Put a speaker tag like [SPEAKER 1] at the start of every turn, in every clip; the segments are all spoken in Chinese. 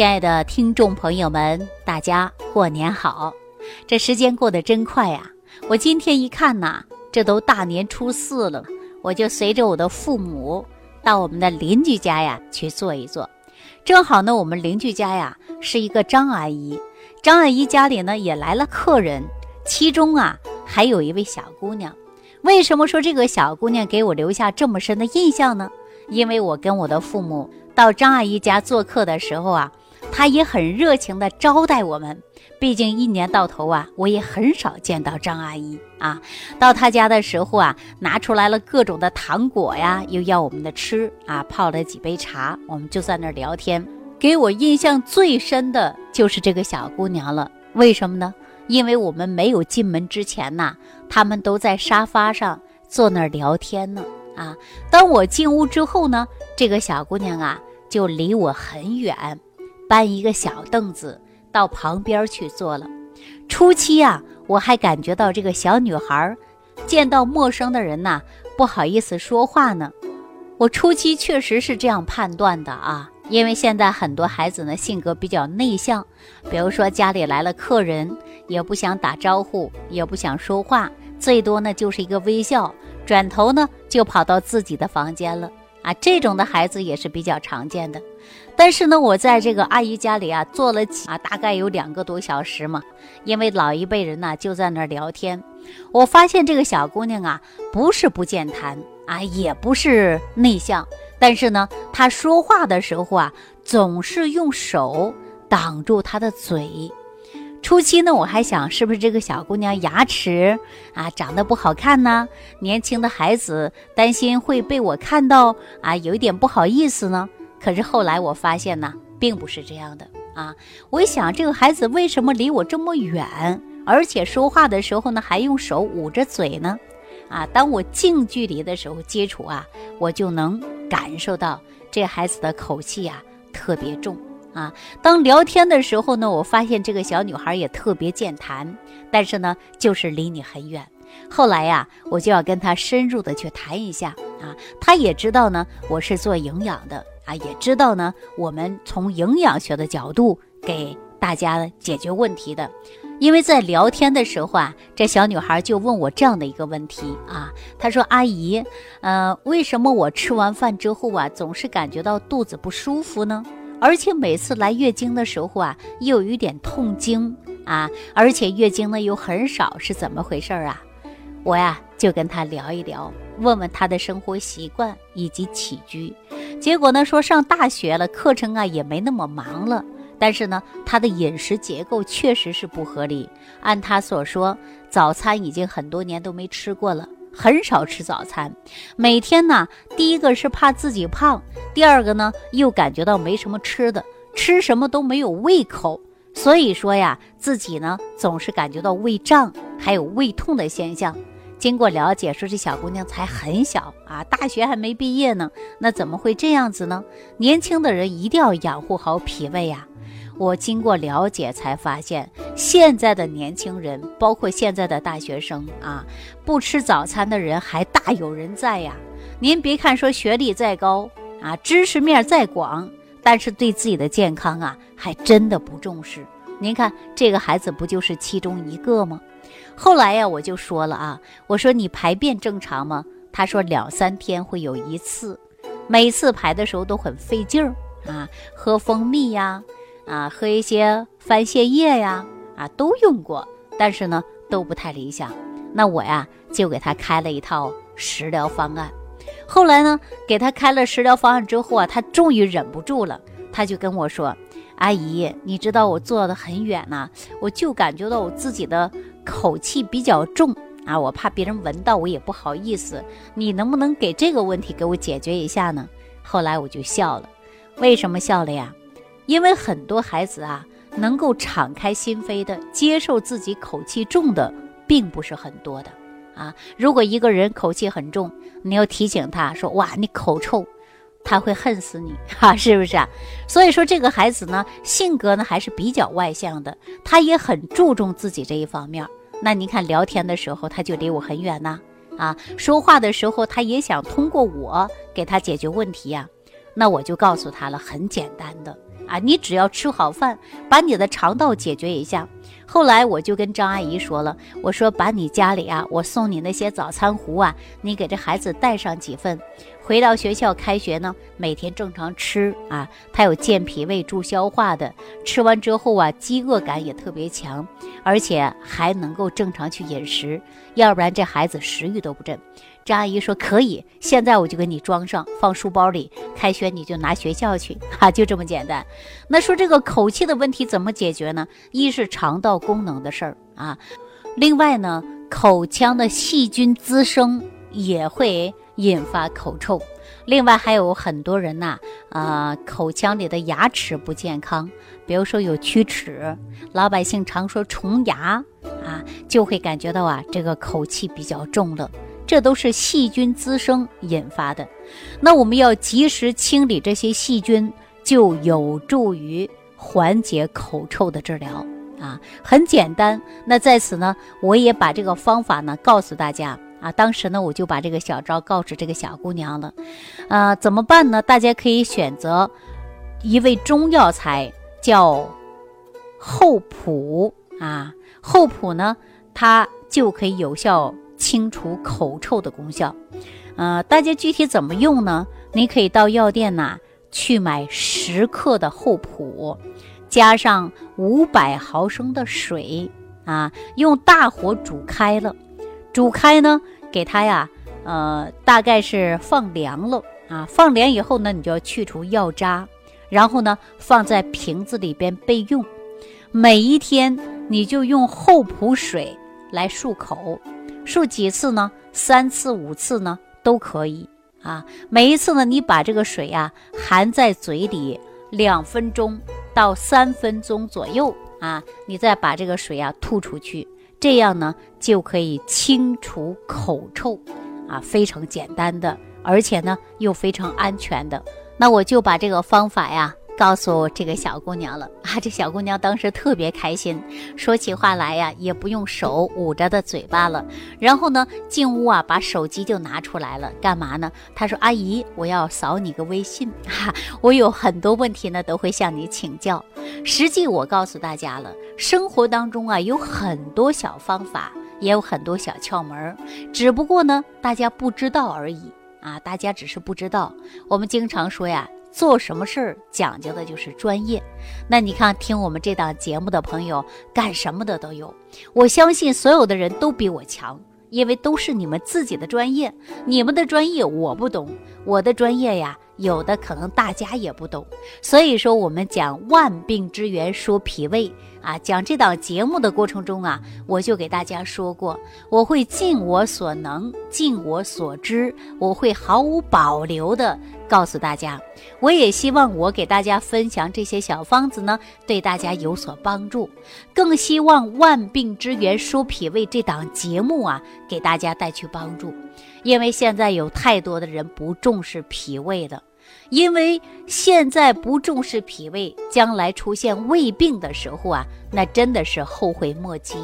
[SPEAKER 1] 亲爱的听众朋友们，大家过年好！这时间过得真快呀！我今天一看呐，这都大年初四了，我就随着我的父母到我们的邻居家呀去坐一坐。正好呢，我们邻居家呀是一个张阿姨，张阿姨家里呢也来了客人，其中啊还有一位小姑娘。为什么说这个小姑娘给我留下这么深的印象呢？因为我跟我的父母到张阿姨家做客的时候啊。他也很热情地招待我们，毕竟一年到头啊，我也很少见到张阿姨啊。到他家的时候啊，拿出来了各种的糖果呀，又要我们的吃啊，泡了几杯茶，我们就在那儿聊天。给我印象最深的就是这个小姑娘了。为什么呢？因为我们没有进门之前呐，他们都在沙发上坐那儿聊天呢。啊，当我进屋之后呢，这个小姑娘啊，就离我很远。搬一个小凳子到旁边去坐了。初期啊，我还感觉到这个小女孩见到陌生的人呐，不好意思说话呢。我初期确实是这样判断的啊，因为现在很多孩子呢性格比较内向，比如说家里来了客人，也不想打招呼，也不想说话，最多呢就是一个微笑，转头呢就跑到自己的房间了啊。这种的孩子也是比较常见的。但是呢，我在这个阿姨家里啊，坐了几啊，大概有两个多小时嘛。因为老一辈人呢就在那儿聊天，我发现这个小姑娘啊，不是不健谈啊，也不是内向，但是呢，她说话的时候啊，总是用手挡住她的嘴。初期呢，我还想是不是这个小姑娘牙齿啊长得不好看呢？年轻的孩子担心会被我看到啊，有一点不好意思呢。可是后来我发现呢，并不是这样的啊！我一想，这个孩子为什么离我这么远，而且说话的时候呢，还用手捂着嘴呢？啊，当我近距离的时候接触啊，我就能感受到这孩子的口气呀特别重啊。当聊天的时候呢，我发现这个小女孩也特别健谈，但是呢，就是离你很远。后来呀，我就要跟她深入的去谈一下啊，她也知道呢，我是做营养的。啊，也知道呢，我们从营养学的角度给大家解决问题的，因为在聊天的时候啊，这小女孩就问我这样的一个问题啊，她说：“阿姨，呃，为什么我吃完饭之后啊，总是感觉到肚子不舒服呢？而且每次来月经的时候啊，又有一点痛经啊，而且月经呢又很少，是怎么回事啊？”我呀就跟她聊一聊，问问她的生活习惯以及起居。结果呢，说上大学了，课程啊也没那么忙了，但是呢，他的饮食结构确实是不合理。按他所说，早餐已经很多年都没吃过了，很少吃早餐。每天呢，第一个是怕自己胖，第二个呢又感觉到没什么吃的，吃什么都没有胃口。所以说呀，自己呢总是感觉到胃胀，还有胃痛的现象。经过了解，说这小姑娘才很小啊，大学还没毕业呢，那怎么会这样子呢？年轻的人一定要养护好脾胃呀。我经过了解才发现，现在的年轻人，包括现在的大学生啊，不吃早餐的人还大有人在呀。您别看说学历再高啊，知识面再广，但是对自己的健康啊，还真的不重视。您看这个孩子不就是其中一个吗？后来呀，我就说了啊，我说你排便正常吗？他说两三天会有一次，每次排的时候都很费劲儿啊，喝蜂蜜呀，啊，喝一些番泻叶呀，啊，都用过，但是呢都不太理想。那我呀就给他开了一套食疗方案。后来呢，给他开了食疗方案之后啊，他终于忍不住了，他就跟我说：“阿姨，你知道我坐的很远呐，我就感觉到我自己的。”口气比较重啊，我怕别人闻到，我也不好意思。你能不能给这个问题给我解决一下呢？后来我就笑了，为什么笑了呀？因为很多孩子啊，能够敞开心扉的接受自己口气重的，并不是很多的啊。如果一个人口气很重，你要提醒他说：“哇，你口臭。”他会恨死你 哈，是不是啊？所以说这个孩子呢，性格呢还是比较外向的，他也很注重自己这一方面。那你看聊天的时候，他就离我很远呐，啊，说话的时候他也想通过我给他解决问题呀。那我就告诉他了，很简单的啊，你只要吃好饭，把你的肠道解决一下。后来我就跟张阿姨说了，我说把你家里啊，我送你那些早餐壶啊，你给这孩子带上几份，回到学校开学呢，每天正常吃啊，它有健脾胃、助消化的，吃完之后啊，饥饿感也特别强，而且还能够正常去饮食，要不然这孩子食欲都不振。张阿姨说可以，现在我就给你装上，放书包里，开学你就拿学校去，哈，就这么简单。那说这个口气的问题怎么解决呢？一是肠道功能的事儿啊，另外呢，口腔的细菌滋生也会引发口臭。另外还有很多人呐，啊，口腔里的牙齿不健康，比如说有龋齿，老百姓常说虫牙啊，就会感觉到啊，这个口气比较重了。这都是细菌滋生引发的，那我们要及时清理这些细菌，就有助于缓解口臭的治疗啊，很简单。那在此呢，我也把这个方法呢告诉大家啊。当时呢，我就把这个小招告诉这个小姑娘了，呃，怎么办呢？大家可以选择一味中药材，叫厚朴啊，厚朴呢，它就可以有效。清除口臭的功效，呃，大家具体怎么用呢？你可以到药店呐去买十克的厚朴，加上五百毫升的水啊，用大火煮开了，煮开呢，给它呀，呃，大概是放凉了啊，放凉以后呢，你就要去除药渣，然后呢，放在瓶子里边备用。每一天你就用厚朴水来漱口。漱几次呢？三次、五次呢都可以啊。每一次呢，你把这个水呀含在嘴里两分钟到三分钟左右啊，你再把这个水啊吐出去，这样呢就可以清除口臭啊，非常简单的，而且呢又非常安全的。那我就把这个方法呀。告诉这个小姑娘了 啊！这小姑娘当时特别开心，说起话来呀也不用手捂着的嘴巴了。然后呢，进屋啊把手机就拿出来了，干嘛呢？她说：“阿姨，我要扫你个微信哈，我有很多问题呢都会向你请教。实际我告诉大家了，生活当中啊有很多小方法，也有很多小窍门，只不过呢大家不知道而已啊！大家只是不知道。我们经常说呀。”做什么事儿讲究的就是专业，那你看听我们这档节目的朋友，干什么的都有。我相信所有的人都比我强，因为都是你们自己的专业。你们的专业我不懂，我的专业呀。有的可能大家也不懂，所以说我们讲万病之源说脾胃啊，讲这档节目的过程中啊，我就给大家说过，我会尽我所能，尽我所知，我会毫无保留的告诉大家。我也希望我给大家分享这些小方子呢，对大家有所帮助，更希望万病之源说脾胃这档节目啊，给大家带去帮助，因为现在有太多的人不重视脾胃的。因为现在不重视脾胃，将来出现胃病的时候啊，那真的是后悔莫及。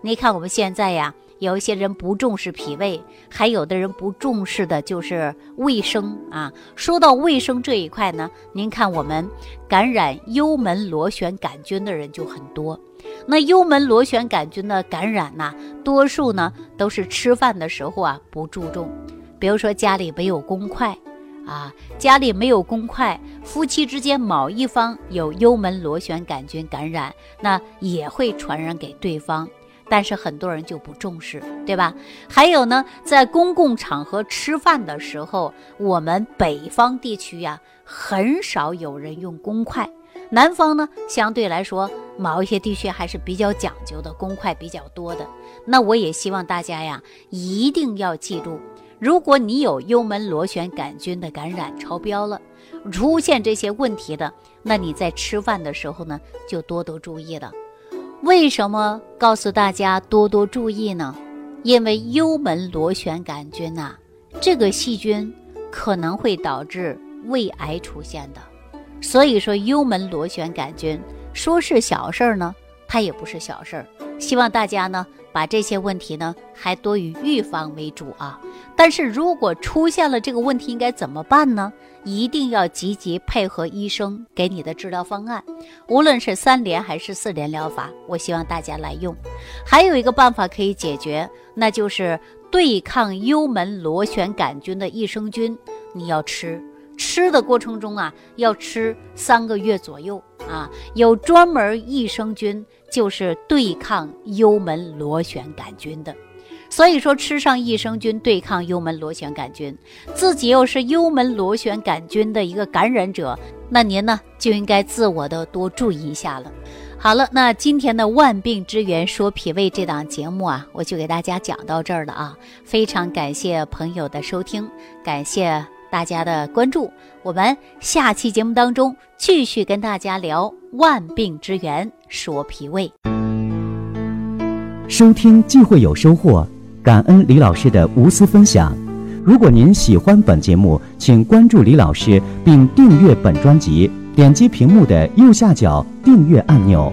[SPEAKER 1] 你看我们现在呀，有一些人不重视脾胃，还有的人不重视的就是卫生啊。说到卫生这一块呢，您看我们感染幽门螺旋杆菌的人就很多。那幽门螺旋杆菌的感染呢，多数呢都是吃饭的时候啊不注重，比如说家里没有公筷。啊，家里没有公筷，夫妻之间某一方有幽门螺旋杆菌感染，那也会传染给对方。但是很多人就不重视，对吧？还有呢，在公共场合吃饭的时候，我们北方地区呀，很少有人用公筷，南方呢，相对来说，某一些地区还是比较讲究的，公筷比较多的。那我也希望大家呀，一定要记住。如果你有幽门螺旋杆菌的感染超标了，出现这些问题的，那你在吃饭的时候呢，就多多注意了。为什么告诉大家多多注意呢？因为幽门螺旋杆菌呐，这个细菌可能会导致胃癌出现的。所以说，幽门螺旋杆菌说是小事儿呢，它也不是小事儿。希望大家呢。把这些问题呢，还多以预防为主啊。但是如果出现了这个问题，应该怎么办呢？一定要积极配合医生给你的治疗方案，无论是三联还是四联疗法，我希望大家来用。还有一个办法可以解决，那就是对抗幽门螺旋杆菌的益生菌，你要吃。吃的过程中啊，要吃三个月左右啊，有专门益生菌，就是对抗幽门螺旋杆菌的。所以说，吃上益生菌对抗幽门螺旋杆菌，自己又是幽门螺旋杆菌的一个感染者，那您呢就应该自我的多注意一下了。好了，那今天的万病之源说脾胃这档节目啊，我就给大家讲到这儿了啊。非常感谢朋友的收听，感谢大家的关注。我们下期节目当中继续跟大家聊万病之源说脾胃。
[SPEAKER 2] 收听既会有收获。感恩李老师的无私分享。如果您喜欢本节目，请关注李老师并订阅本专辑，点击屏幕的右下角订阅按钮。